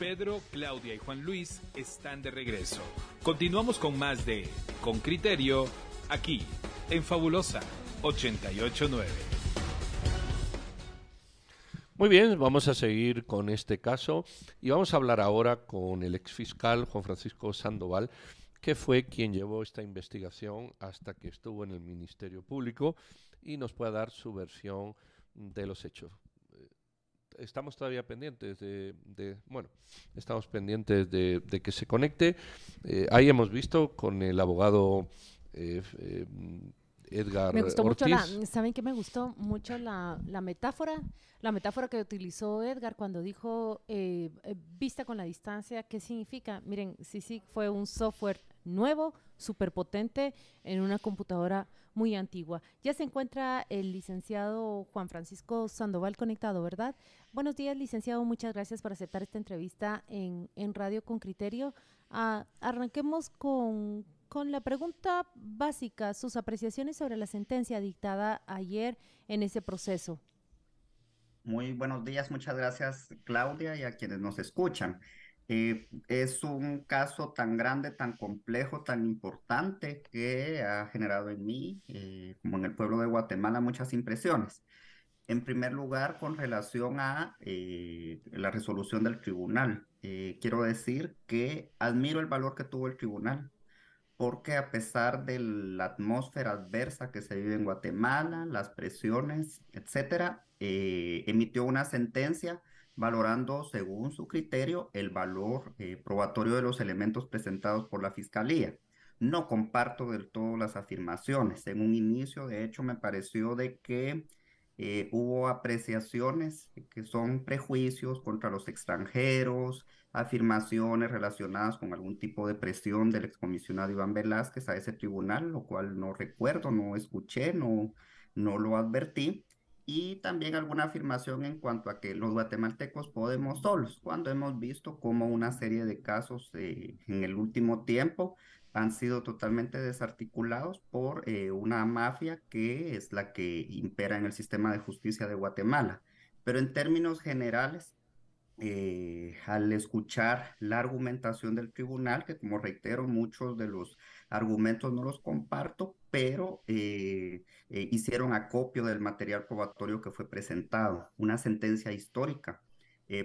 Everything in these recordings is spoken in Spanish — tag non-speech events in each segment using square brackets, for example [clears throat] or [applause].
Pedro, Claudia y Juan Luis están de regreso. Continuamos con más de Con Criterio, aquí, en Fabulosa 889. Muy bien, vamos a seguir con este caso y vamos a hablar ahora con el exfiscal Juan Francisco Sandoval, que fue quien llevó esta investigación hasta que estuvo en el Ministerio Público y nos pueda dar su versión de los hechos. Eh, estamos todavía pendientes de, bueno, estamos pendientes de, que se conecte. Eh, ahí hemos visto con el abogado eh, Edgar Me gustó mucho la, ¿saben qué me gustó mucho la, la, metáfora? La metáfora que utilizó Edgar cuando dijo eh, eh, vista con la distancia, ¿qué significa? Miren, sí, sí, fue un software nuevo, súper potente, en una computadora muy antigua. Ya se encuentra el licenciado Juan Francisco Sandoval conectado, ¿verdad? Buenos días, licenciado. Muchas gracias por aceptar esta entrevista en, en Radio con Criterio. Ah, arranquemos con, con la pregunta básica, sus apreciaciones sobre la sentencia dictada ayer en ese proceso. Muy buenos días, muchas gracias Claudia y a quienes nos escuchan. Eh, es un caso tan grande, tan complejo, tan importante que ha generado en mí, eh, como en el pueblo de Guatemala, muchas impresiones. En primer lugar, con relación a eh, la resolución del tribunal, quiero decir que admiro el valor que tuvo el tribunal porque a pesar de la atmósfera adversa que se vive en Guatemala, las presiones, etcétera, eh, emitió una sentencia valorando según su criterio el valor eh, probatorio de los elementos presentados por la fiscalía. No comparto del todo las afirmaciones. En un inicio, de hecho, me pareció de que eh, hubo apreciaciones que son prejuicios contra los extranjeros, afirmaciones relacionadas con algún tipo de presión del excomisionado Iván Velázquez a ese tribunal, lo cual no recuerdo, no escuché, no, no lo advertí. Y también alguna afirmación en cuanto a que los guatemaltecos podemos solos, cuando hemos visto como una serie de casos eh, en el último tiempo han sido totalmente desarticulados por eh, una mafia que es la que impera en el sistema de justicia de Guatemala. Pero en términos generales, eh, al escuchar la argumentación del tribunal, que como reitero, muchos de los argumentos no los comparto, pero eh, eh, hicieron acopio del material probatorio que fue presentado, una sentencia histórica,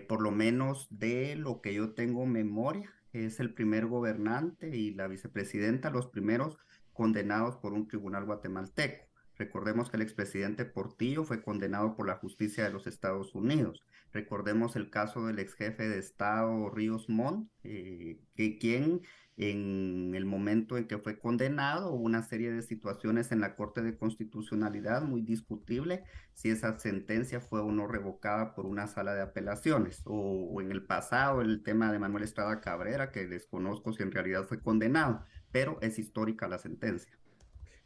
por lo menos de lo que yo tengo memoria, es el primer gobernante y la vicepresidenta, los primeros condenados por un tribunal guatemalteco. Recordemos que el expresidente Portillo fue condenado por la justicia de los Estados Unidos. Recordemos el caso del ex jefe de Estado Ríos Montt, eh, que quien en el momento en que fue condenado una serie de situaciones en la Corte de Constitucionalidad muy discutible si esa sentencia fue o no revocada por una sala de apelaciones o, en el pasado el tema de Manuel Estrada Cabrera que desconozco si en realidad fue condenado, pero es histórica la sentencia.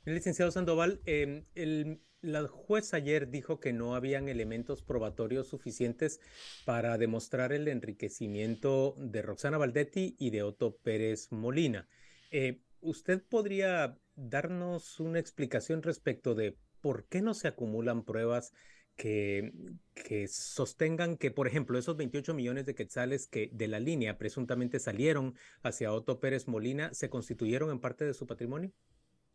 Licenciado Sandoval, em, el, la juez ayer dijo que no habían elementos probatorios suficientes para demostrar el enriquecimiento de Roxana Valdetti y de Otto Pérez Molina. Eh, ¿Usted podría darnos una explicación respecto de por qué no se acumulan pruebas que, que, sostengan que, por ejemplo, esos 28 millones de quetzales que de la línea presuntamente salieron hacia Otto Pérez Molina se constituyeron en parte de su patrimonio?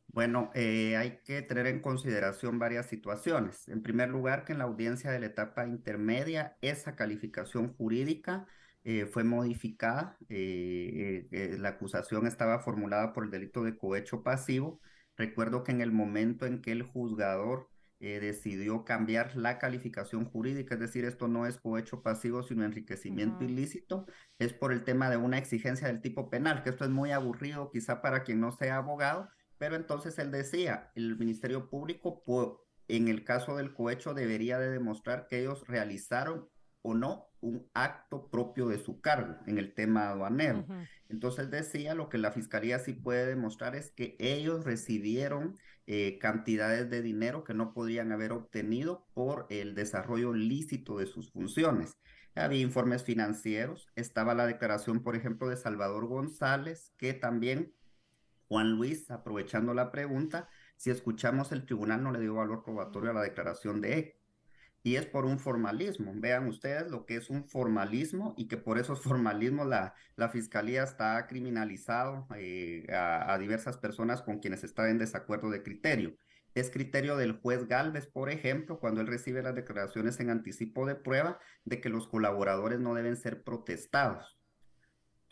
Bueno, eh, hay que tener en consideración varias situaciones. En primer lugar, que en la audiencia de la etapa intermedia, esa calificación jurídica eh, fue modificada. Eh, la acusación estaba formulada por el delito de cohecho pasivo. Recuerdo que en el momento en que el juzgador decidió cambiar la calificación jurídica, es decir, esto no es cohecho pasivo, sino enriquecimiento ilícito, es por el tema de una exigencia del tipo penal, que esto es muy aburrido quizá para quien no sea abogado, pero entonces él decía, el Ministerio Público, en el caso del cohecho, debería de demostrar que ellos realizaron o no un acto propio de su cargo en el tema aduanero. Entonces decía, lo que la fiscalía sí puede demostrar es que ellos recibieron eh, cantidades de dinero que no podrían haber obtenido por el desarrollo lícito de sus funciones. Había informes financieros, estaba la declaración, por ejemplo, de Salvador González, que también Juan Luis, aprovechando la pregunta, si escuchamos el tribunal no le dio valor probatorio a la declaración de E. y es por un formalismo. Vean ustedes lo que es un formalismo y que por esos [laughs] formalismos la, la fiscalía está criminalizado eh, a, a, diversas personas con quienes está en desacuerdo de criterio. Es criterio del juez Galvez, por ejemplo, cuando él recibe las declaraciones en anticipo de prueba de que los colaboradores no deben ser protestados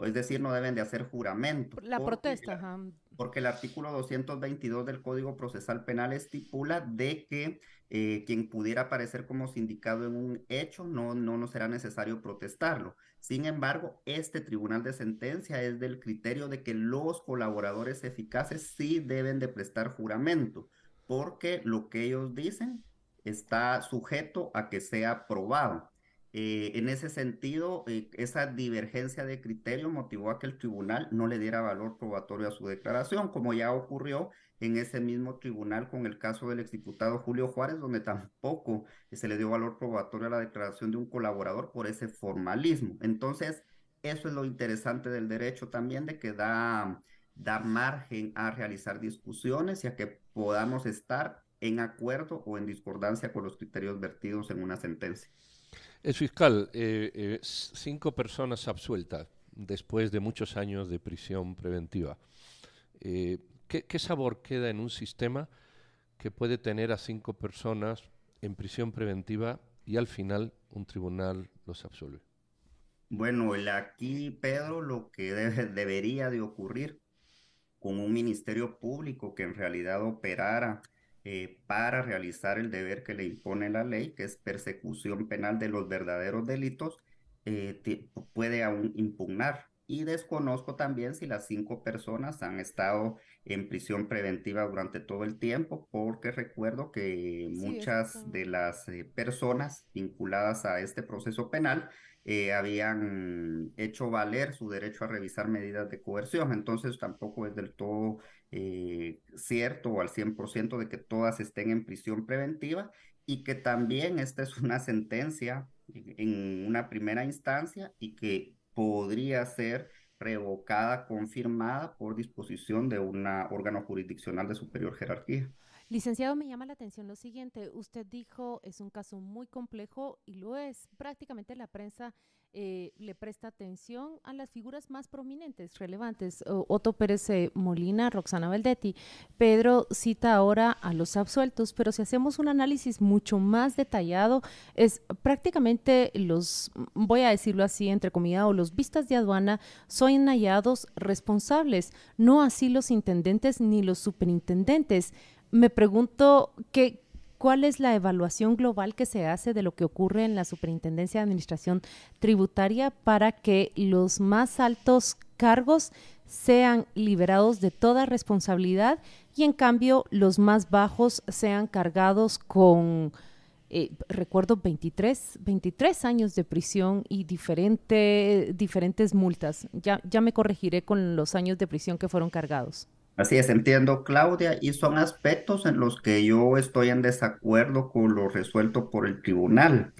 es decir, no deben de hacer juramento. La protesta, Porque el artículo 222 del Código Procesal Penal estipula de que eh, quien pudiera aparecer como sindicado en un hecho no, no, no será necesario protestarlo. Sin embargo, este tribunal de sentencia es del criterio de que los colaboradores eficaces sí deben de prestar juramento, porque lo que ellos dicen está sujeto a que sea probado. Eh, en ese sentido, eh, esa divergencia de criterio motivó a que el tribunal no le diera valor probatorio a su declaración, como ya ocurrió en ese mismo tribunal con el caso del exdiputado Julio Juárez, donde tampoco se le dio valor probatorio a la declaración de un colaborador por ese formalismo. Entonces, eso es lo interesante del derecho también, de que da, da margen a realizar discusiones y a que podamos estar en acuerdo o en discordancia con los criterios vertidos en una sentencia. Es fiscal, eh, eh, cinco personas absueltas después de muchos años de prisión preventiva. Eh, ¿qué, sabor queda en un sistema que puede tener a cinco personas en prisión preventiva y al final un tribunal los absuelve? Bueno, aquí, Pedro, lo que debería de ocurrir con un ministerio público que en realidad operara eh, para realizar el deber que le impone la ley, que es persecución penal de los verdaderos delitos, eh, puede aún impugnar. Y desconozco también si las cinco personas han estado en prisión preventiva durante todo el tiempo, porque recuerdo que muchas de las eh, personas vinculadas a este proceso penal habían hecho valer su derecho a revisar medidas de coerción. Entonces tampoco es del todo eh, cierto o al 100% de que todas estén en prisión preventiva y que también esta es una sentencia en una primera instancia y que podría ser revocada, confirmada por disposición de un órgano jurisdiccional de superior jerarquía. Licenciado, me llama la atención lo siguiente. Usted dijo es un caso muy complejo y lo es. Prácticamente la prensa eh, le presta atención a las figuras más prominentes, relevantes. Otto Pérez eh, Molina, Roxana Valdetti. Pedro cita ahora a los absueltos, pero si hacemos un análisis mucho más detallado, es prácticamente los, voy a decirlo así, entre comillas, o los vistas de aduana son hallados responsables, no así los intendentes ni los superintendentes me pregunto qué, cuál es la evaluación global que se hace de lo que ocurre en la Superintendencia de Administración Tributaria para que los más altos cargos sean liberados de toda responsabilidad y en cambio los más bajos sean cargados con, eh, recuerdo, 23, 23 años de prisión y diferente, diferentes multas. Ya, ya me corregiré con los años de prisión que fueron cargados. Así es, entiendo, Claudia, y son aspectos en los que yo estoy en desacuerdo con lo resuelto por el tribunal.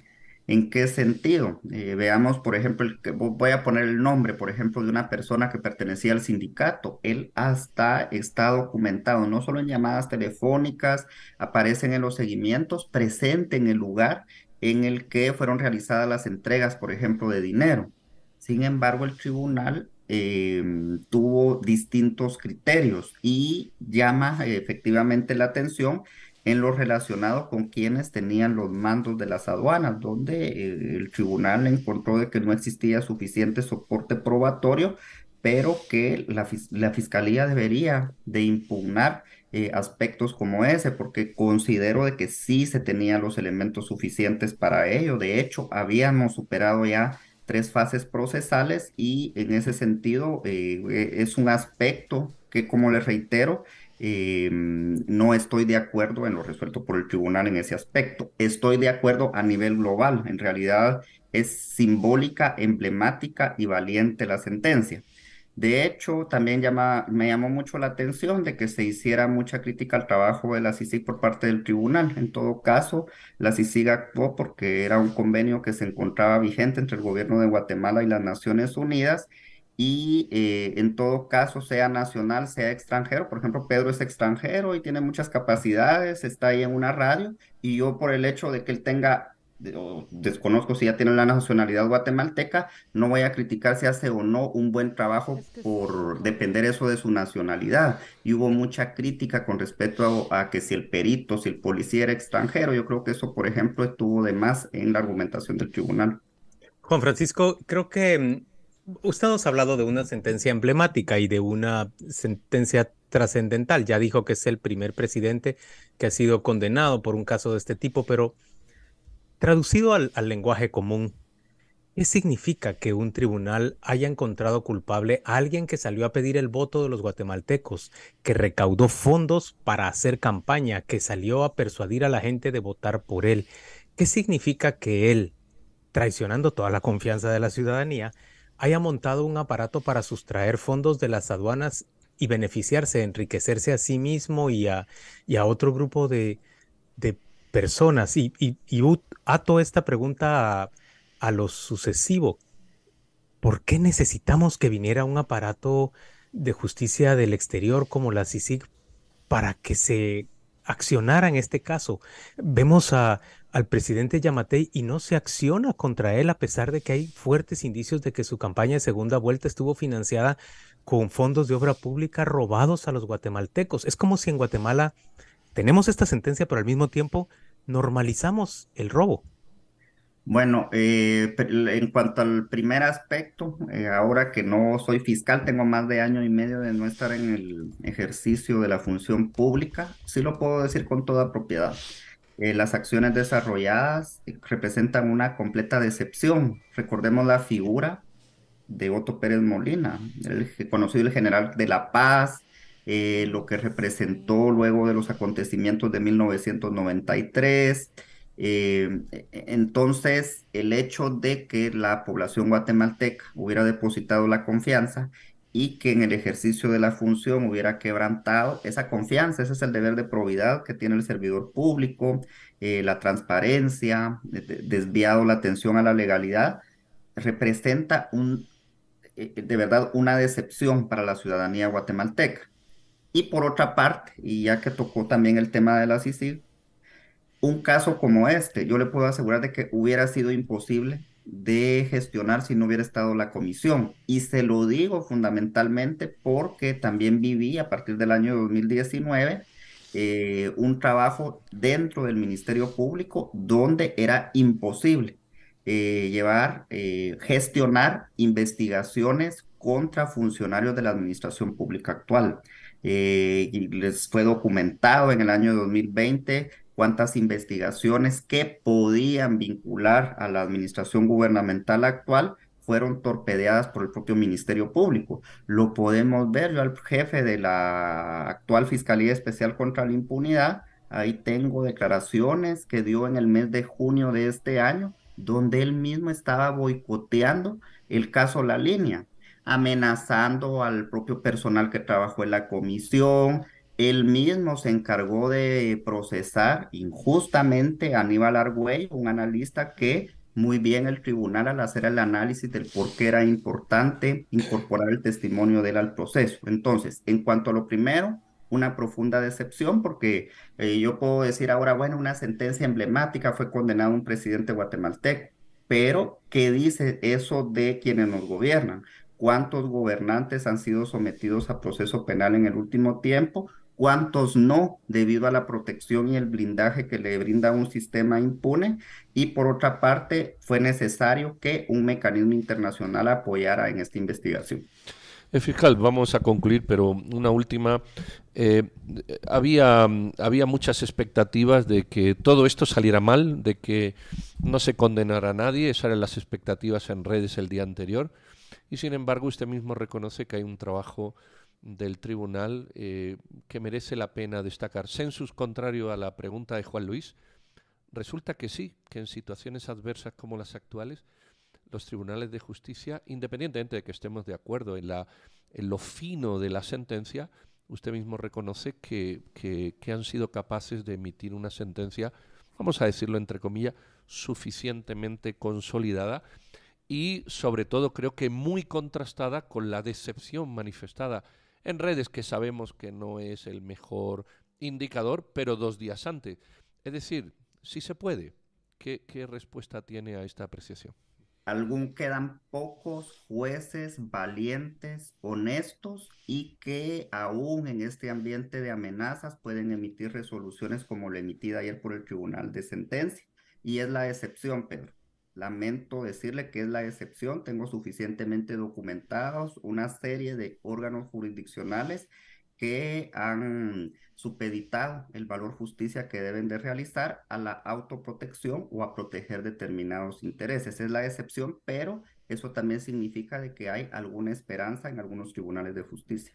¿En qué sentido? Eh, veamos, por ejemplo, el, voy a poner el nombre, por ejemplo, de una persona que pertenecía al sindicato. Él hasta está documentado, no solo en llamadas telefónicas, aparecen en los seguimientos, presente en el lugar en el que fueron realizadas las entregas, por ejemplo, de dinero. Sin embargo, el tribunal Em, tuvo distintos criterios y llama efectivamente la atención en lo relacionado con quienes tenían los mandos de las aduanas, donde eh, el tribunal encontró de que no existía suficiente soporte probatorio, pero que la, fiscalía debería de impugnar eh, aspectos como ese, porque considero de que sí se tenían los elementos suficientes para ello. De hecho, habíamos superado ya tres fases procesales y en ese sentido eh, e, es un aspecto que, como les reitero, eh, no estoy de acuerdo en lo resuelto por el tribunal en ese aspecto. Estoy de acuerdo a nivel global. En realidad es simbólica, emblemática y valiente la sentencia. De hecho, también me llamó mucho la atención de que se hiciera mucha crítica al trabajo de la CICIG por parte del tribunal. En todo caso, la CICIG actuó porque era un convenio que se encontraba vigente entre el gobierno de Guatemala y las Naciones Unidas y eh, en todo caso, sea nacional, sea extranjero. Por ejemplo, Pedro es extranjero y tiene muchas capacidades, está ahí en una radio y yo por el hecho de que él tenga desconozco si ya tiene la nacionalidad guatemalteca, no voy a criticar si hace o no un buen trabajo por depender eso de su nacionalidad. Y hubo mucha crítica con respecto a, que si el perito, si el policía era extranjero, yo creo que eso, por ejemplo, estuvo de más en la argumentación del tribunal. Juan Francisco, creo que mm, usted nos ha hablado de una sentencia emblemática y de una sentencia trascendental. Ya dijo que es el primer presidente que ha sido condenado por un caso de este tipo, pero traducido al, lenguaje común, ¿qué significa que un tribunal haya encontrado culpable a alguien que salió a pedir el voto de los guatemaltecos, que recaudó fondos para hacer campaña, que salió a persuadir a la gente de votar por él? ¿Qué significa que él, traicionando toda la confianza de la ciudadanía, haya montado un aparato para sustraer fondos de las aduanas y beneficiarse, enriquecerse a sí mismo y a, otro grupo de, personas. Y, y, ato esta pregunta a, lo sucesivo. ¿Por qué necesitamos que viniera un aparato de justicia del exterior como la CICIG para que se accionara en este caso? Vemos a, al presidente Yamatei y no se acciona contra él a pesar de que hay fuertes indicios de que su campaña de segunda vuelta estuvo financiada con fondos de obra pública robados a los guatemaltecos. Es como si en Guatemala tenemos esta sentencia, pero al mismo tiempo normalizamos el robo. Bueno, eh, en cuanto al primer aspecto, eh, ahora que no soy fiscal, tengo más de año y medio de no estar en el ejercicio de la función pública, sí lo puedo decir con toda propiedad. Eh, las acciones desarrolladas eh, representan una completa decepción. Recordemos la figura de Otto Pérez Molina, el conocido general de la paz, eh, lo que representó luego de los acontecimientos de 1993. E, e, entonces, el hecho de que la población guatemalteca hubiera depositado la confianza y que en el ejercicio de la función hubiera quebrantado esa confianza. Ese es el deber de probidad que tiene el servidor público, eh, la transparencia, desviado la atención a la legalidad, representa un, eh, de verdad una decepción para la ciudadanía guatemalteca. Y por otra parte, y ya que tocó también el tema de la un caso como este, yo le puedo asegurar de que hubiera sido imposible de gestionar si no hubiera estado la comisión. Y se lo digo fundamentalmente porque también viví a partir del año 2019 eh, un trabajo dentro del Ministerio Público donde era imposible eh, llevar, eh, gestionar investigaciones contra funcionarios de la administración pública actual. Y les fue documentado en el año 2020 cuántas investigaciones que podían vincular a la administración gubernamental actual fueron torpedeadas por el propio Ministerio Público. Lo podemos ver, yo al jefe de la actual Fiscalía Especial contra la Impunidad, ahí tengo declaraciones que dio en el mes de junio de este año, donde él mismo estaba boicoteando el caso La Línea, amenazando al propio personal que trabajó en la comisión, él mismo se encargó de procesar injustamente a Aníbal Argüello, un analista que muy bien el tribunal al hacer el análisis del por qué era importante incorporar el testimonio de él al proceso. Entonces, en cuanto a lo primero, una profunda decepción porque eh, yo puedo decir ahora, bueno, una sentencia emblemática fue condenado un presidente guatemalteco, pero ¿qué dice eso de quienes nos gobiernan? ¿Cuántos gobernantes han sido sometidos a proceso penal en el último tiempo? cuántos no, debido a la protección y el blindaje que le brinda un sistema impune. Y por otra parte, fue necesario que un mecanismo internacional apoyara en esta investigación. Eh, fiscal, vamos a concluir, pero una última. Eh, había, había muchas expectativas de que todo esto saliera mal, de que no se condenara a nadie, esas eran las expectativas en redes el día anterior, y sin embargo usted mismo reconoce que hay un trabajo del tribunal eh, que merece la pena destacar. Census, contrario a la pregunta de Juan Luis, resulta que sí, que en situaciones adversas como las actuales, los tribunales de justicia, independientemente de que estemos de acuerdo en, la, en lo fino de la sentencia, usted mismo reconoce que, que, que han sido capaces de emitir una sentencia, vamos a decirlo entre comillas, suficientemente consolidada y sobre todo creo que muy contrastada con la decepción manifestada en redes que sabemos que no es el mejor indicador, pero dos días antes. Es decir, si se puede, ¿qué, ¿qué respuesta tiene a esta apreciación? Algún quedan pocos jueces valientes, honestos y que aún en este ambiente de amenazas pueden emitir resoluciones como la emitida ayer por el Tribunal de Sentencia. Y es la excepción, Pedro. Lamento decirle que es la excepción. Tengo suficientemente documentados una serie de órganos jurisdiccionales que han supeditado el valor justicia que deben de realizar a la autoprotección o a proteger determinados intereses. Es la excepción, pero eso también significa de que hay alguna esperanza en algunos tribunales de justicia.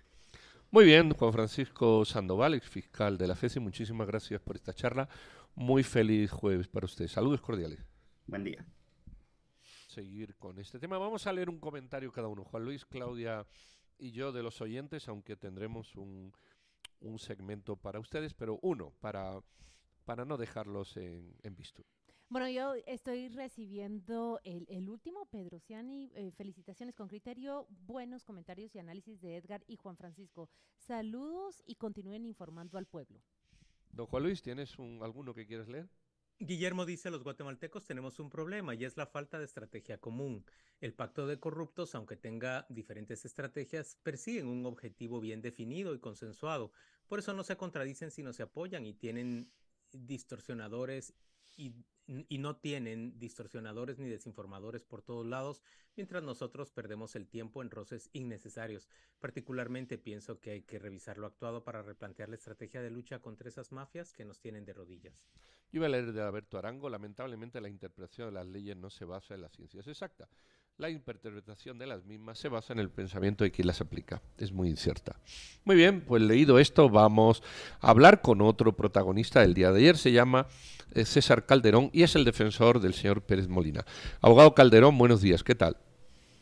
Muy bien, Juan Francisco Sandoval, ex fiscal de la FESI, muchísimas gracias por esta charla. Muy feliz jueves para usted. Saludos cordiales. Buen día. Seguir con este tema. Vamos a leer un comentario cada uno. Juan Luis, Claudia y yo de los oyentes, aunque tendremos un, un segmento para ustedes, pero uno para, para no dejarlos en, en visto. Bueno, yo estoy recibiendo el, el último, Pedro Ciani, eh, felicitaciones con criterio, buenos comentarios y análisis de Edgar y Juan Francisco. Saludos y continúen informando al pueblo. Don Juan Luis, ¿tienes un, alguno que quieras leer? Guillermo dice, los guatemaltecos tenemos un problema y es la falta de estrategia común. El pacto de corruptos, aunque tenga diferentes estrategias, persiguen un objetivo bien definido y consensuado. Por eso no se contradicen sino se apoyan y tienen distorsionadores y, y, no tienen distorsionadores ni desinformadores por todos lados, mientras nosotros perdemos el tiempo en roces innecesarios. Particularmente pienso que hay que revisar lo actuado para replantear la estrategia de lucha contra esas mafias que nos tienen de rodillas. Yo iba a leer de Alberto Arango, lamentablemente la interpretación de las leyes no se basa en las ciencias exactas. La interpretación de las mismas se basa en el pensamiento de quien las aplica. Es muy incierta. Muy bien, pues leído esto, vamos a hablar con otro protagonista del día de ayer. Se llama eh, César Calderón y es el defensor del señor Pérez Molina. Abogado Calderón, buenos días, ¿qué tal?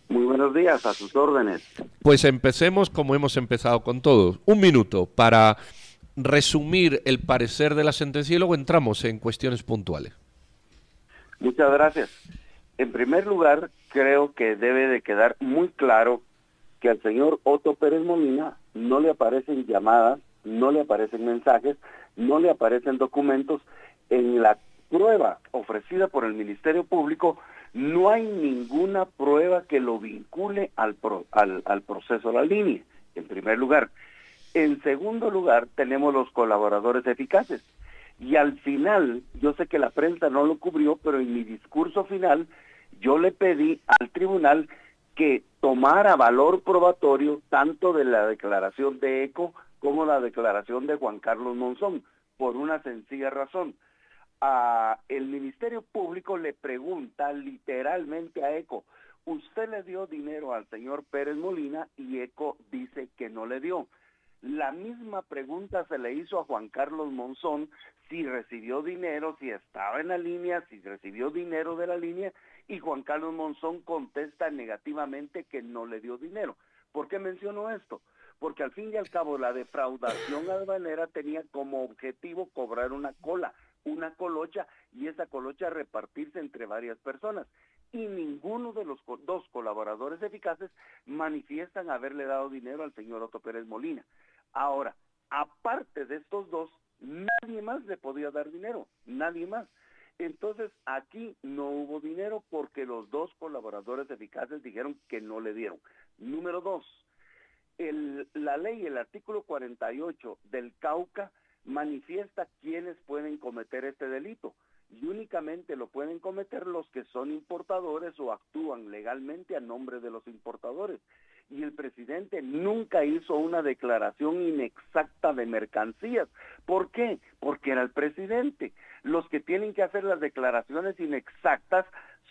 Muy buenos días, a sus órdenes. Pues empecemos como hemos empezado con todos. Un minuto para resumir el parecer de la sentencia y luego entramos en cuestiones puntuales. Muchas gracias. En primer lugar, creo que debe de quedar muy claro que al señor Otto Pérez Molina no le aparecen llamadas, no le aparecen mensajes, no le aparecen documentos. En la prueba ofrecida por el Ministerio Público no hay ninguna prueba que lo vincule al, pro, al, al proceso de la línea, en primer lugar. En segundo lugar, tenemos los colaboradores eficaces. Y al final, yo sé que la prensa no lo cubrió, pero en mi discurso final, yo le pedí al tribunal que tomara valor probatorio tanto de la declaración de ECO como la declaración de Juan Carlos Monzón, por una sencilla razón. A el Ministerio Público le pregunta literalmente a ECO, usted le dio dinero al señor Pérez Molina y ECO dice que no le dio. La misma pregunta se le hizo a Juan Carlos Monzón si recibió dinero, si estaba en la línea, si recibió dinero de la línea, y Juan Carlos Monzón contesta negativamente que no le dio dinero. ¿Por qué menciono esto? Porque al fin y al cabo la defraudación [coughs] albanera tenía como objetivo cobrar una cola, una colocha, y esa colocha repartirse entre varias personas y ninguno de los dos colaboradores eficaces manifiestan haberle dado dinero al señor Otto Pérez Molina. Ahora, aparte de estos dos, nadie más le podía dar dinero, nadie más. Entonces, aquí no hubo dinero porque los dos colaboradores eficaces dijeron que no le dieron. Número dos, la ley, el artículo 48 del Cauca, manifiesta quiénes pueden cometer este delito y únicamente lo pueden cometer los que son importadores o actúan legalmente a nombre de los importadores. Y el presidente nunca hizo una declaración inexacta de mercancías. ¿Por qué? Porque era el presidente. Los que tienen que hacer las declaraciones inexactas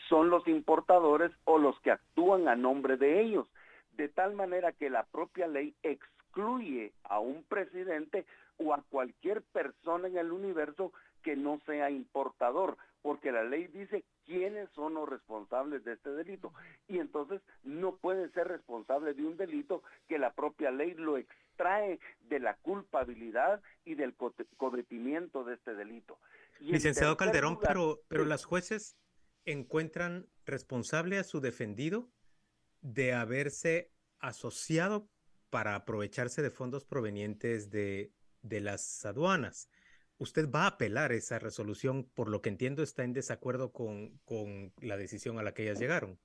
son los importadores o los que actúan a nombre de ellos. De tal manera que la propia ley excluye a un presidente o a cualquier persona en el universo que no sea importador, porque la ley dice quiénes son los responsables de este delito. Y entonces no puede ser responsable de un delito que la propia ley lo extrae de la culpabilidad y del cometimiento de este delito. Y Licenciado Calderón, lugar, pero, pero las jueces encuentran responsable a su defendido de haberse asociado para aprovecharse de fondos provenientes de, de las aduanas. Usted va a apelar esa resolución, por lo que entiendo está en desacuerdo con, con la decisión a la que ellas llegaron.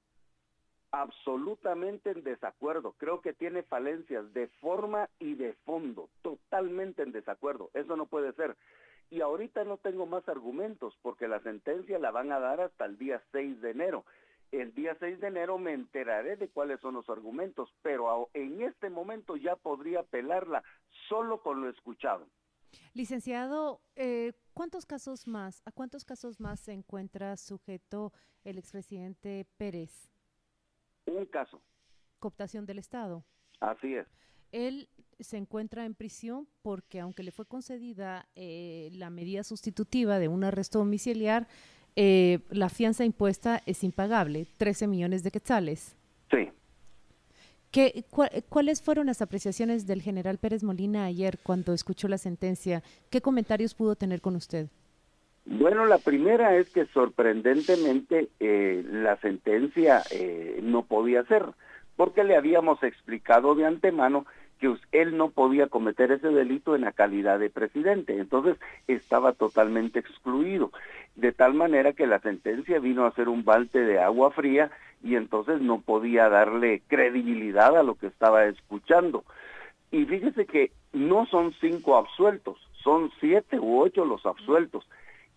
Absolutamente en desacuerdo. Creo que tiene falencias de forma y de fondo. Totalmente en desacuerdo. Eso no puede ser. Y ahorita no tengo más argumentos porque la sentencia la van a dar hasta el día 6 de enero. El día 6 de enero me enteraré de cuáles son los argumentos, pero en este momento ya podría apelarla solo con lo escuchado. Licenciado, eh, ¿cuántos casos más, a cuántos casos más se encuentra sujeto el expresidente Pérez? Un caso. Cooptación del Estado. Así es. Él se encuentra en prisión porque aunque le fue concedida eh, la medida sustitutiva de un arresto domiciliar, eh, la fianza impuesta es impagable, 13 millones de quetzales. ¿Qué, ¿Cuáles fueron las apreciaciones del general Pérez Molina ayer cuando escuchó la sentencia? ¿Qué comentarios pudo tener con usted? Bueno, la primera es que sorprendentemente eh, la sentencia eh, no podía ser, porque le habíamos explicado de antemano que él no podía cometer ese delito en la calidad de presidente, entonces estaba totalmente excluido, de tal manera que la sentencia vino a ser un balte de agua fría y entonces no podía darle credibilidad a lo que estaba escuchando. Y fíjese que no son cinco absueltos, son siete u ocho los absueltos.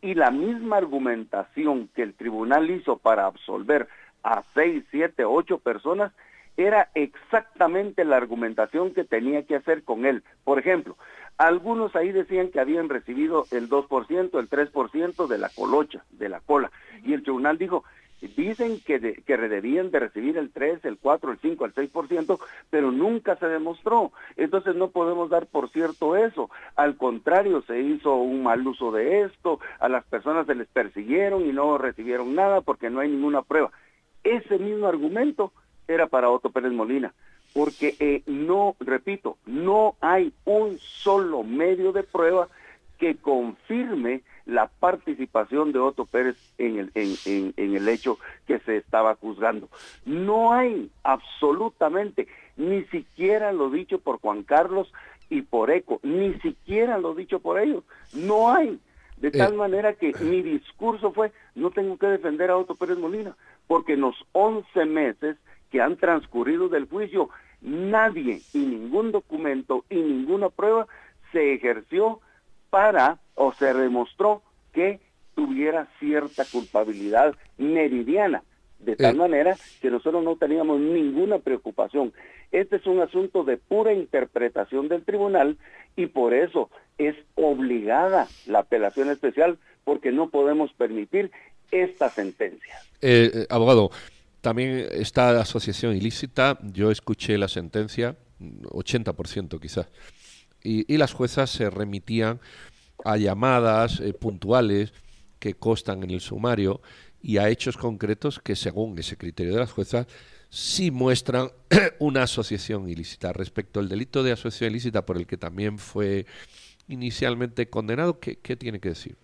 Y la misma argumentación que el tribunal hizo para absolver a seis, siete, ocho personas era exactamente la argumentación que tenía que hacer con él. Por ejemplo, algunos ahí decían que habían recibido el 2%, el 3% de la colocha, de la cola. Y el tribunal dijo, dicen que, que debían de recibir el 3, el 4, el 5, el 6%, pero nunca se demostró. Entonces no podemos dar por cierto eso. Al contrario, se hizo un mal uso de esto, a las personas se les persiguieron y no recibieron nada porque no hay ninguna prueba. Ese mismo argumento era para Otto Pérez Molina, porque eh, no, repito, no hay un solo medio de prueba que confirme la participación de Otto Pérez en el, en, en, el hecho que se estaba juzgando. No hay absolutamente, ni siquiera lo dicho por Juan Carlos y por Eco, ni siquiera lo dicho por ellos, no hay. De tal eh. manera que mi discurso fue, no tengo que defender a Otto Pérez Molina, porque en los 11 meses que han transcurrido del juicio, nadie y ningún documento y ninguna prueba se ejerció para o se demostró que tuviera cierta culpabilidad meridiana, de tal eh. manera que nosotros no teníamos ninguna preocupación. Este es un asunto de pura interpretación del tribunal y por eso es obligada la apelación especial porque no podemos permitir esta sentencia. Eh, eh abogado, también esta asociación ilícita, yo escuché la sentencia, 80% quizás, y, las juezas se remitían a llamadas eh, puntuales que constan en el sumario y a hechos concretos que, según ese criterio de las juezas, sí muestran [clears throat] una asociación ilícita. Respecto al delito de asociación ilícita por el que también fue inicialmente condenado, ¿qué, qué tiene que decir?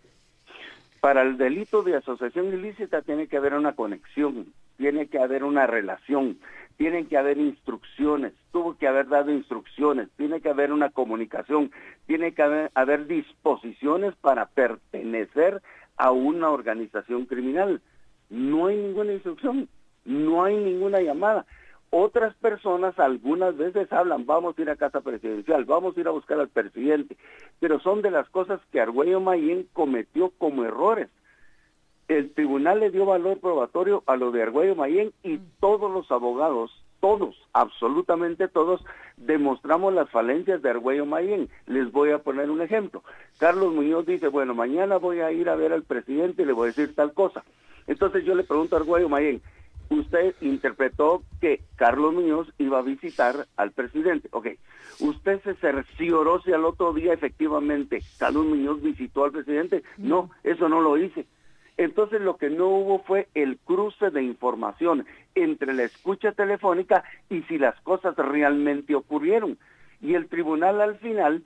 Para el delito de asociación ilícita tiene que haber una conexión tiene que haber una relación, tienen que haber instrucciones, tuvo que haber dado instrucciones, tiene que haber una comunicación, tiene que haber, disposiciones para pertenecer a una organización criminal. No hay ninguna instrucción, no hay ninguna llamada. Otras personas algunas veces hablan, vamos a ir a casa presidencial, vamos a ir a buscar al presidente, pero son de las cosas que Argüello Mayén cometió como errores el tribunal le dio valor probatorio a lo de Argüello Mayén y mm. todos los abogados, todos, absolutamente todos, demostramos las falencias de Argüello Mayén. Les voy a poner un ejemplo. Carlos Muñoz dice, bueno, mañana voy a ir a ver al presidente y le voy a decir tal cosa. Entonces yo le pregunto a Argüello Mayén, usted interpretó que Carlos Muñoz iba a visitar al presidente. Ok, usted se cercioró si al otro día efectivamente Carlos Muñoz visitó al presidente. No, eso no lo hice. Entonces lo que no hubo fue el cruce de información entre la escucha telefónica y si las cosas realmente ocurrieron. Y el tribunal al final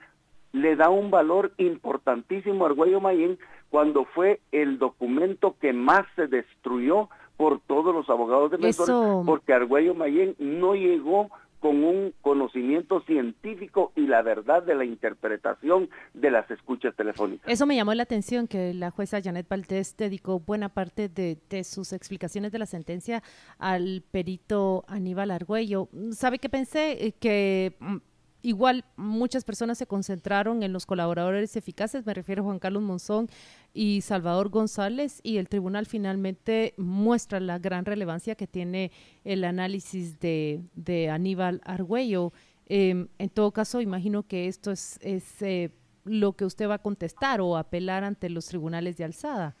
le da un valor importantísimo a Arguello Mayén cuando fue el documento que más se destruyó por todos los abogados de defensores, porque Arguello Mayén no llegó con un conocimiento científico y la verdad de la interpretación de las escuchas telefónicas. Eso me llamó la atención que la jueza Janet Valdés dedicó buena parte de, sus explicaciones de la sentencia al perito Aníbal Argüello. ¿Sabe qué pensé? Eh, que mm, Igual muchas personas se concentraron en los colaboradores eficaces, me refiero a Juan Carlos Monzón y Salvador González, y el tribunal finalmente muestra la gran relevancia que tiene el análisis de, Aníbal Argüello. Em, en todo caso, imagino que esto es, eh, lo que usted va a contestar o apelar ante los tribunales de alzada.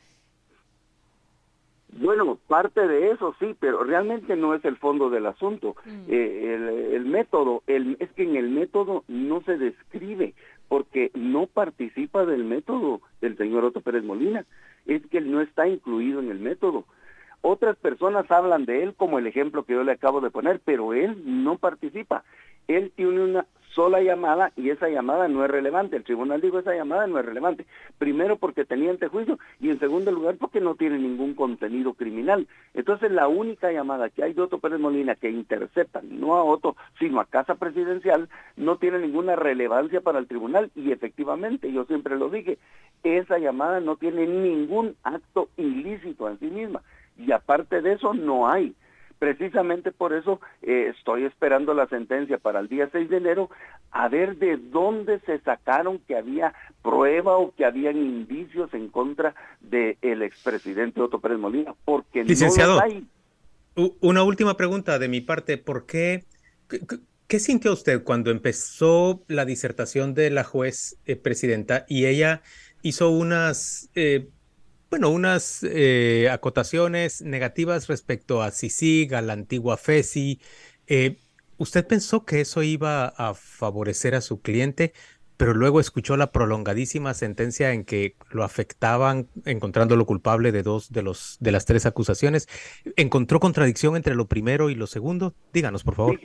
Bueno, parte de eso sí, pero realmente no es el fondo del asunto. Mm. Eh, el, método, el, es que en el método no se describe, porque no participa del método del señor Otto Pérez Molina, es que él no está incluido en el método. Otras personas hablan de él como el ejemplo que yo le acabo de poner, pero él no participa. Él tiene una sola llamada y esa llamada no es relevante. El tribunal dijo esa llamada no es relevante. Primero porque tenía antejuicio y en segundo lugar porque no tiene ningún contenido criminal. Entonces la única llamada que hay de Otto Pérez Molina que intercepta no a Otto sino a Casa Presidencial no tiene ninguna relevancia para el tribunal y efectivamente yo siempre lo dije, esa llamada no tiene ningún acto ilícito en sí misma y aparte de eso no hay Precisamente por eso eh, estoy esperando la sentencia para el día 6 de enero a ver de dónde se sacaron que había prueba o que habían indicios en contra del el expresidente Otto Pérez Molina, porque Licenciado, no hay. Una última pregunta de mi parte, ¿por qué, qué, sintió usted cuando empezó la disertación de la juez eh, presidenta y ella hizo unas eh, bueno, unas eh, acotaciones negativas respecto a CICIG, a la antigua FESI. Eh, ¿Usted pensó que eso iba a favorecer a su cliente, pero luego escuchó la prolongadísima sentencia en que lo afectaban encontrándolo culpable de dos de los de las tres acusaciones? ¿Encontró contradicción entre lo primero y lo segundo? Díganos, por favor.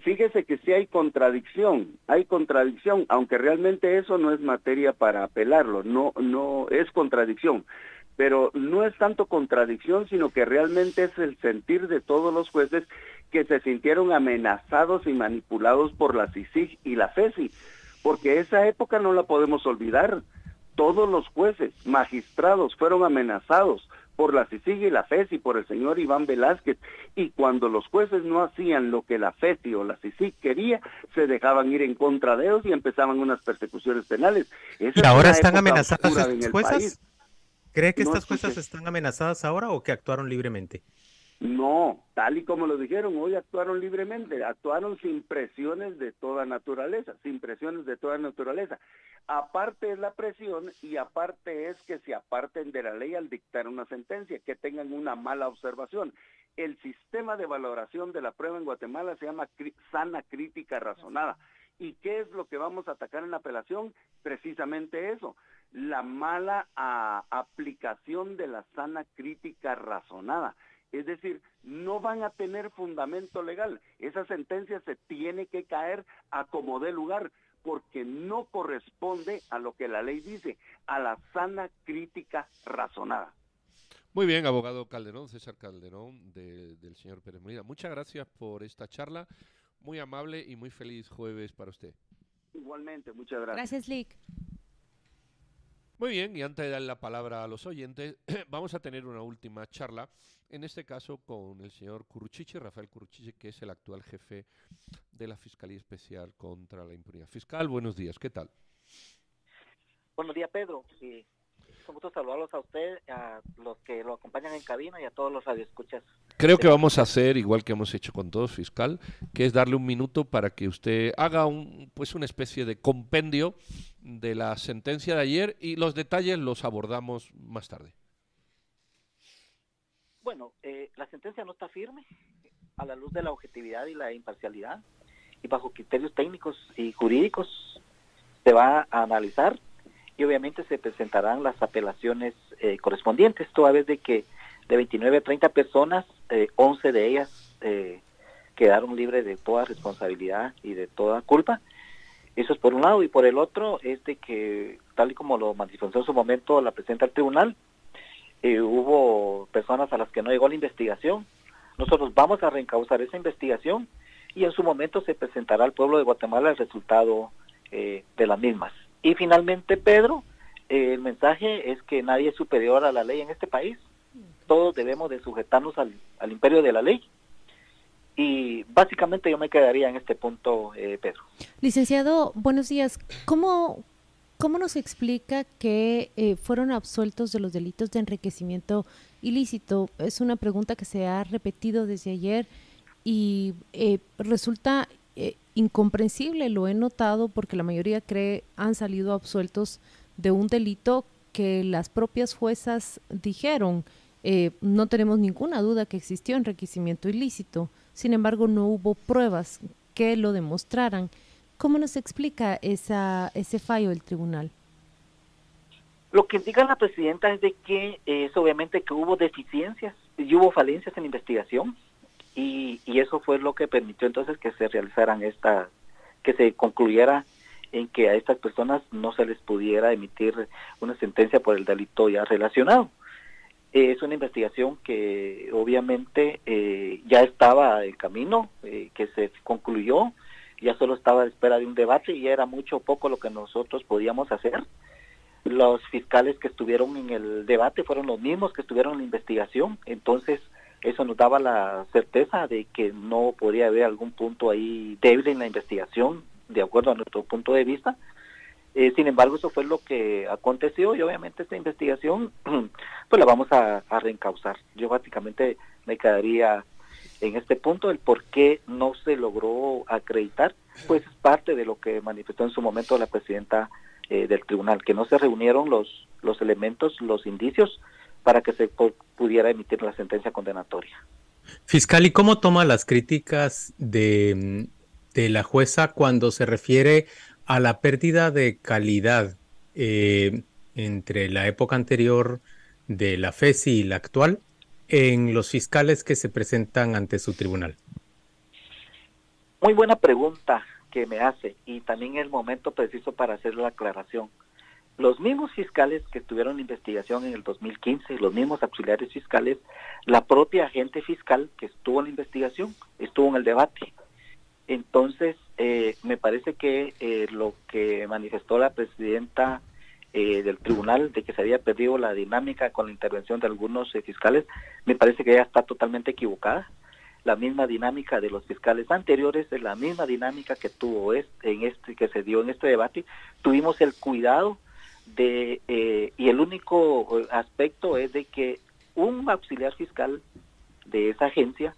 Fíjese que sí hay contradicción, hay contradicción, aunque realmente eso no es materia para apelarlo, no no es contradicción pero no es tanto contradicción, sino que realmente es el sentir de todos los jueces que se sintieron amenazados y manipulados por la CICIG y la FESI, porque esa época no la podemos olvidar. Todos los jueces, magistrados, fueron amenazados por la CICIG y la FESI, por el señor Iván Velázquez, y cuando los jueces no hacían lo que la FESI o la CICIG quería, se dejaban ir en contra de ellos y empezaban unas persecuciones penales. ¿Y ahora están amenazados los jueces? ¿Cree que estas juezas están amenazadas ahora o que actuaron libremente? No, tal y como lo dijeron, hoy actuaron libremente, actuaron sin presiones de toda naturaleza, sin presiones de toda naturaleza. Aparte es la presión y aparte es que se aparten de la ley al dictar una sentencia, que tengan una mala observación. El sistema de valoración de la prueba en Guatemala se llama sana crítica razonada. ¿Y qué es lo que vamos a atacar en la apelación? Precisamente eso, la mala aplicación de la sana crítica razonada. Es decir, no van a tener fundamento legal. Esa sentencia se tiene que caer a como dé lugar, porque no corresponde a lo que la ley dice, a la sana crítica razonada. Muy bien, abogado Calderón, César Calderón, del señor Pérez Molina. Muchas gracias por esta charla. Muy amable y muy feliz jueves para usted. Igualmente, muchas gracias. Gracias, Lick. Muy bien, y antes de dar la palabra a los oyentes, [clears throat] vamos a tener una última charla, en este caso con el señor Curruchiche, Rafael Curruchiche, que es el actual jefe de la Fiscalía Especial contra la Impunidad Fiscal. Buenos días, ¿qué tal? Buenos días, Pedro. Sí, un gusto saludarlos a usted, a los que lo acompañan en cabina y a todos los radioescuchas. Creo que vamos a hacer igual que hemos hecho con todos, fiscal, que es darle un minuto para que usted haga un, pues una especie de compendio de la sentencia de ayer y los detalles los abordamos más tarde. Bueno, eh, la sentencia no está firme a la luz de la objetividad y la imparcialidad y bajo criterios técnicos y jurídicos se va a analizar y obviamente se presentarán las apelaciones eh, correspondientes, toda vez de que de 29 a 30 personas, eh, 11 de ellas eh, quedaron libres de toda responsabilidad y de toda culpa. Eso es por un lado, y por el otro es de que, tal y como lo manifestó en su momento la presidenta del tribunal, eh, hubo personas a las que no llegó la investigación. Nosotros vamos a reencauzar esa investigación y en su momento se presentará al pueblo de Guatemala el resultado eh, de las mismas. Y finalmente, Pedro, el mensaje es que nadie es superior a la ley en este país. Todos debemos de sujetarnos al, imperio de la ley. Y básicamente yo me quedaría en este punto, eh, Pedro. Licenciado, buenos días. ¿Cómo, cómo nos explica que eh, fueron absueltos de los delitos de enriquecimiento ilícito? Es una pregunta que se ha repetido desde ayer y eh, resulta eh, incomprensible, lo he notado porque la mayoría cree han salido absueltos de un delito que las propias juezas dijeron. Eh, no tenemos ninguna duda que existió enriquecimiento ilícito, sin embargo no hubo pruebas que lo demostraran. ¿Cómo nos explica esa, ese fallo del tribunal? Lo que indica la presidenta es de que es obviamente que hubo deficiencias y hubo falencias en la investigación y, y eso fue lo que permitió entonces que se realizaran esta, que se concluyera en que a estas personas no se les pudiera emitir una sentencia por el delito ya relacionado. Es una investigación que obviamente eh, ya estaba en camino, eh, que se concluyó, ya solo estaba a espera de un debate y era mucho o poco lo que nosotros podíamos hacer. Los fiscales que estuvieron en el debate fueron los mismos que estuvieron en la investigación, entonces eso nos daba la certeza de que no podría haber algún punto ahí débil en la investigación, de acuerdo a nuestro punto de vista. Eh, sin embargo, eso fue lo que aconteció y obviamente esta investigación [clears throat] pues la vamos a, reencauzar. Yo básicamente me quedaría en este punto el por qué no se logró acreditar, pues es parte de lo que manifestó en su momento la presidenta eh, del tribunal, que no se reunieron los, los elementos, los indicios para que se pudiera emitir la sentencia condenatoria. Fiscal, ¿y cómo toma las críticas de, la jueza cuando se refiere a la pérdida de calidad eh, entre la época anterior de la FESI y la actual en los fiscales que se presentan ante su tribunal? Muy buena pregunta que me hace y también el momento preciso para hacer la aclaración los mismos fiscales que estuvieron en investigación en el 2015, los mismos auxiliares fiscales, la propia agente fiscal que estuvo en la investigación, estuvo en el debate. Entonces, eh, me parece que eh, lo que manifestó la presidenta eh, del tribunal de que se había perdido la dinámica con la intervención de algunos fiscales, me parece que ya está totalmente equivocada. La misma dinámica de los fiscales anteriores es la misma dinámica que tuvo este, en este que se dio en este debate. Tuvimos el cuidado de eh, y el único eh, aspecto es de que un auxiliar fiscal de esa agencia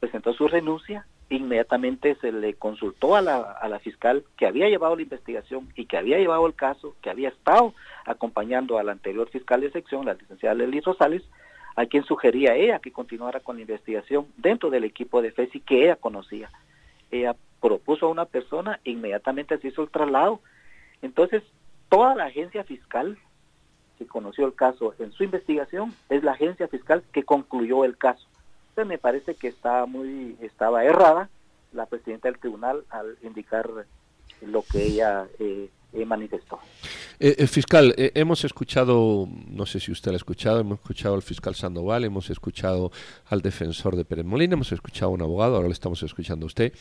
presentó su renuncia inmediatamente se le consultó a la, a la fiscal que había llevado la investigación y que había llevado el caso, que había estado acompañando a la anterior fiscal de sección, la licenciada Lely Rosales, a quien sugería ella que continuara con la investigación dentro del equipo de FESI que ella conocía. Ella propuso a una persona, inmediatamente se hizo el traslado. Entonces, toda la agencia fiscal que conoció el caso en su investigación es la agencia fiscal que concluyó el caso. Entonces me parece que estaba muy estaba errada la presidenta del tribunal al indicar lo que ella eh, manifestó. Eh, eh fiscal, eh, hemos escuchado, no sé si usted lo ha escuchado, hemos escuchado al fiscal Sandoval, hemos escuchado al defensor de Pérez Molina, hemos escuchado a un abogado, ahora le estamos escuchando a usted.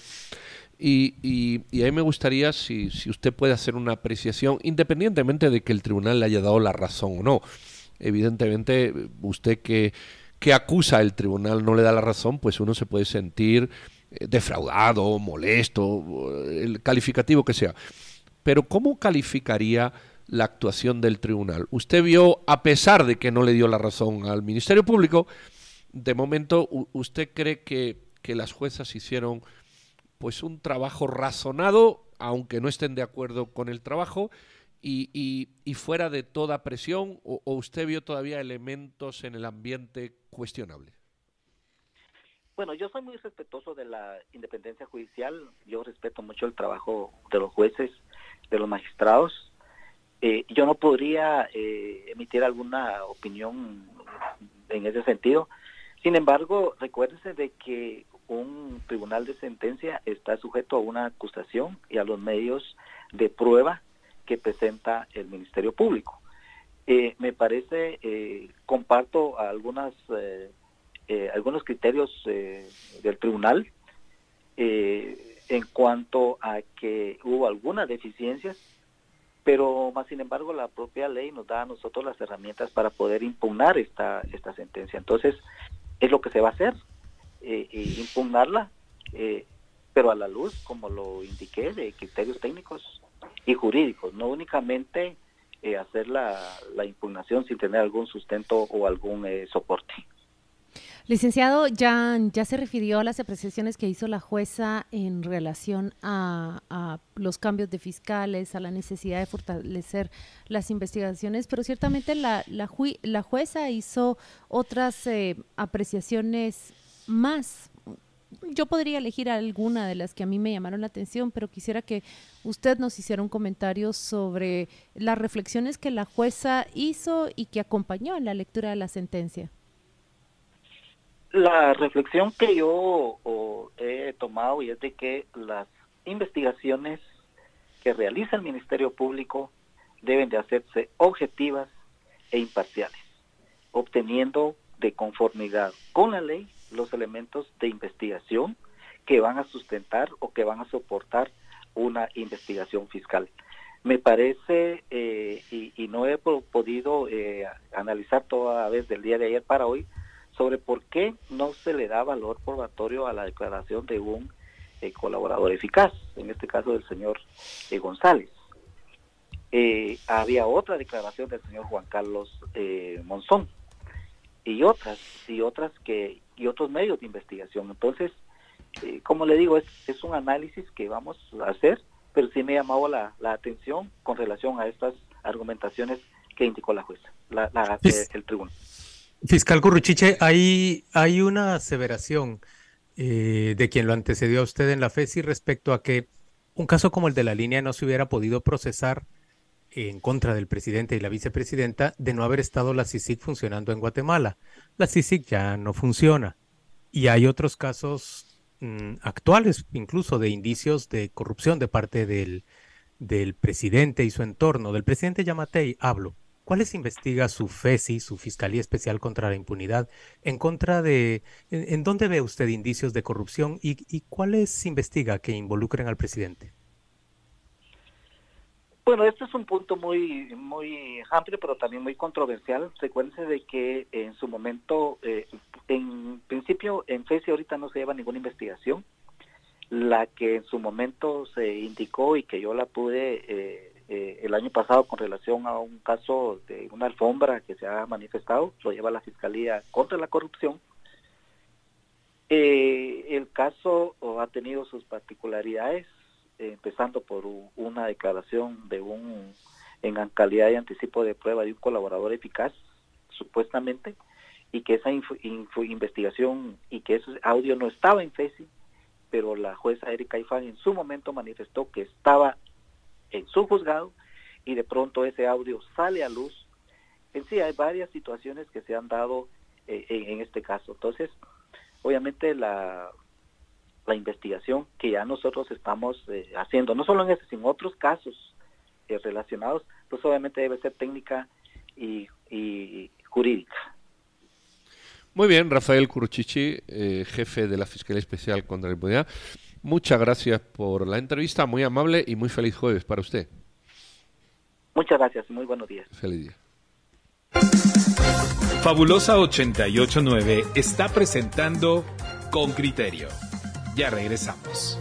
Y, y, a mí me gustaría si, si usted puede hacer una apreciación, independientemente de que el tribunal le haya dado la razón o no. Evidentemente, usted que, que acusa el tribunal no le da la razón, pues uno se puede sentir defraudado, molesto, el calificativo que sea. Pero ¿cómo calificaría la actuación del tribunal? Usted vio, a pesar de que no le dio la razón al Ministerio Público, de momento, ¿usted cree que, que las juezas hicieron pues un trabajo razonado, aunque no estén de acuerdo con el trabajo, y, y, fuera de toda presión, o, usted vio todavía elementos en el ambiente cuestionables? Bueno, yo soy muy respetuoso de la independencia judicial, yo respeto mucho el trabajo de los jueces, de los magistrados. Eh, yo no podría eh, emitir alguna opinión en ese sentido. Sin embargo, recuérdese de que un tribunal de sentencia está sujeto a una acusación y a los medios de prueba que presenta el Ministerio Público. Eh, me parece, eh, comparto algunas, eh, algunos criterios del tribunal eh, en cuanto a que hubo algunas deficiencias, pero más sin embargo la propia ley nos da a nosotros las herramientas para poder impugnar esta, esta sentencia. Entonces, es lo que se va a hacer, eh, impugnarla, eh, pero a la luz, como lo indiqué, de criterios técnicos y jurídicos, no únicamente eh, hacer la, la, impugnación sin tener algún sustento o algún eh, soporte. Licenciado, ya, ya se refirió a las apreciaciones que hizo la jueza en relación a, a, los cambios de fiscales, a la necesidad de fortalecer las investigaciones, pero ciertamente la, la, la jueza hizo otras eh, apreciaciones más. Yo podría elegir alguna de las que a mí me llamaron la atención, pero quisiera que usted nos hiciera un comentario sobre las reflexiones que la jueza hizo y que acompañó en la lectura de la sentencia. La reflexión que yo o, he tomado y es de que las investigaciones que realiza el Ministerio Público deben de hacerse objetivas e imparciales, obteniendo de conformidad con la ley los elementos de investigación que van a sustentar o que van a soportar una investigación fiscal. Me parece, eh, y, y, no he podido eh, analizar toda vez del día de ayer para hoy, sobre por qué no se le da valor probatorio a la declaración de un eh, colaborador eficaz, en este caso del señor eh, González. Eh, había otra declaración del señor Juan Carlos eh, Monzón y otras y otras que y otros medios de investigación. Entonces, eh, como le digo, es, es un análisis que vamos a hacer, pero sí me llamado la, la atención con relación a estas argumentaciones que indicó la jueza, la, la, el tribunal. Fiscal Curruchiche, hay, hay una aseveración eh, de quien lo antecedió a usted en la FESI respecto a que un caso como el de la línea no se hubiera podido procesar en contra del presidente y la vicepresidenta de no haber estado la CICIG funcionando en Guatemala. La CICIG ya no funciona. Y hay otros casos mmm, actuales, incluso de indicios de corrupción de parte del, del presidente y su entorno. Del presidente Yamatei hablo. ¿Cuáles investiga su FESI, su Fiscalía Especial contra la Impunidad, en contra de, en, dónde ve usted indicios de corrupción y, y, cuáles investiga que involucren al presidente? Bueno, este es un punto muy muy amplio, pero también muy controversial. Recuérdense de que en su momento, eh, en principio, en FESI ahorita no se lleva ninguna investigación. La que en su momento se indicó y que yo la pude eh, eh, el año pasado con relación a un caso de una alfombra que se ha manifestado, lo lleva la Fiscalía contra la Corrupción. Eh, el caso ha tenido sus particularidades, eh, empezando por una declaración de un, en calidad de anticipo de prueba de un colaborador eficaz, supuestamente, y que esa investigación y que ese audio no estaba en FESI, pero la jueza Erika Ifán en su momento manifestó que estaba en su juzgado y de pronto ese audio sale a luz. En sí hay varias situaciones que se han dado eh, en, este caso. Entonces, obviamente la, la investigación que ya nosotros estamos eh, haciendo, no solo en ese, sino en otros casos eh, relacionados, pues obviamente debe ser técnica y, y jurídica. Muy bien, Rafael Curuchichi, jefe de la Fiscalía Especial contra la Impunidad. Muchas gracias por la entrevista, muy amable y muy feliz jueves para usted. Muchas gracias muy buenos días. Feliz día. Fabulosa 889 está presentando Con Criterio. Ya regresamos.